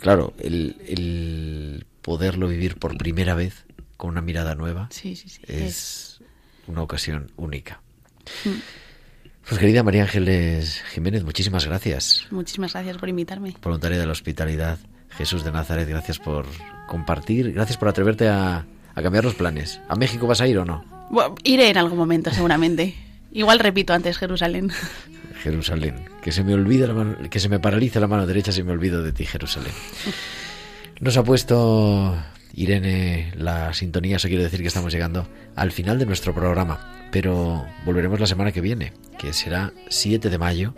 claro, el, el poderlo vivir por primera vez con una mirada nueva Sí, sí, sí. es una ocasión única. Mm. Pues querida María Ángeles Jiménez, muchísimas gracias. Muchísimas gracias por invitarme. Voluntaria de la hospitalidad, Jesús de Nazaret, gracias por compartir, gracias por atreverte a, a cambiar los planes. ¿A México vas a ir o no? Bueno, iré en algún momento, seguramente. Igual repito antes Jerusalén. Jerusalén. que se me olvida la mano, que se me paraliza la mano derecha si me olvido de ti, Jerusalén. Nos ha puesto Irene la sintonía, eso quiere decir que estamos llegando al final de nuestro programa, pero volveremos la semana que viene, que será 7 de mayo,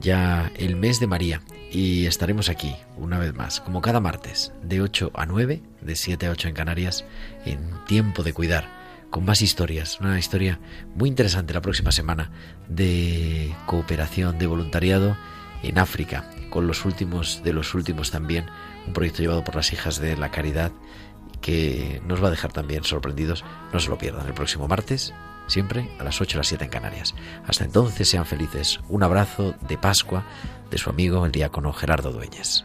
ya el mes de María, y estaremos aquí una vez más, como cada martes, de 8 a 9, de 7 a 8 en Canarias, en tiempo de cuidar con más historias, una historia muy interesante la próxima semana de cooperación, de voluntariado en África, con los últimos de los últimos también, un proyecto llevado por las hijas de la caridad que nos va a dejar también sorprendidos. No se lo pierdan el próximo martes, siempre a las 8 a las 7 en Canarias. Hasta entonces sean felices. Un abrazo de Pascua de su amigo el diácono Gerardo Dueñas.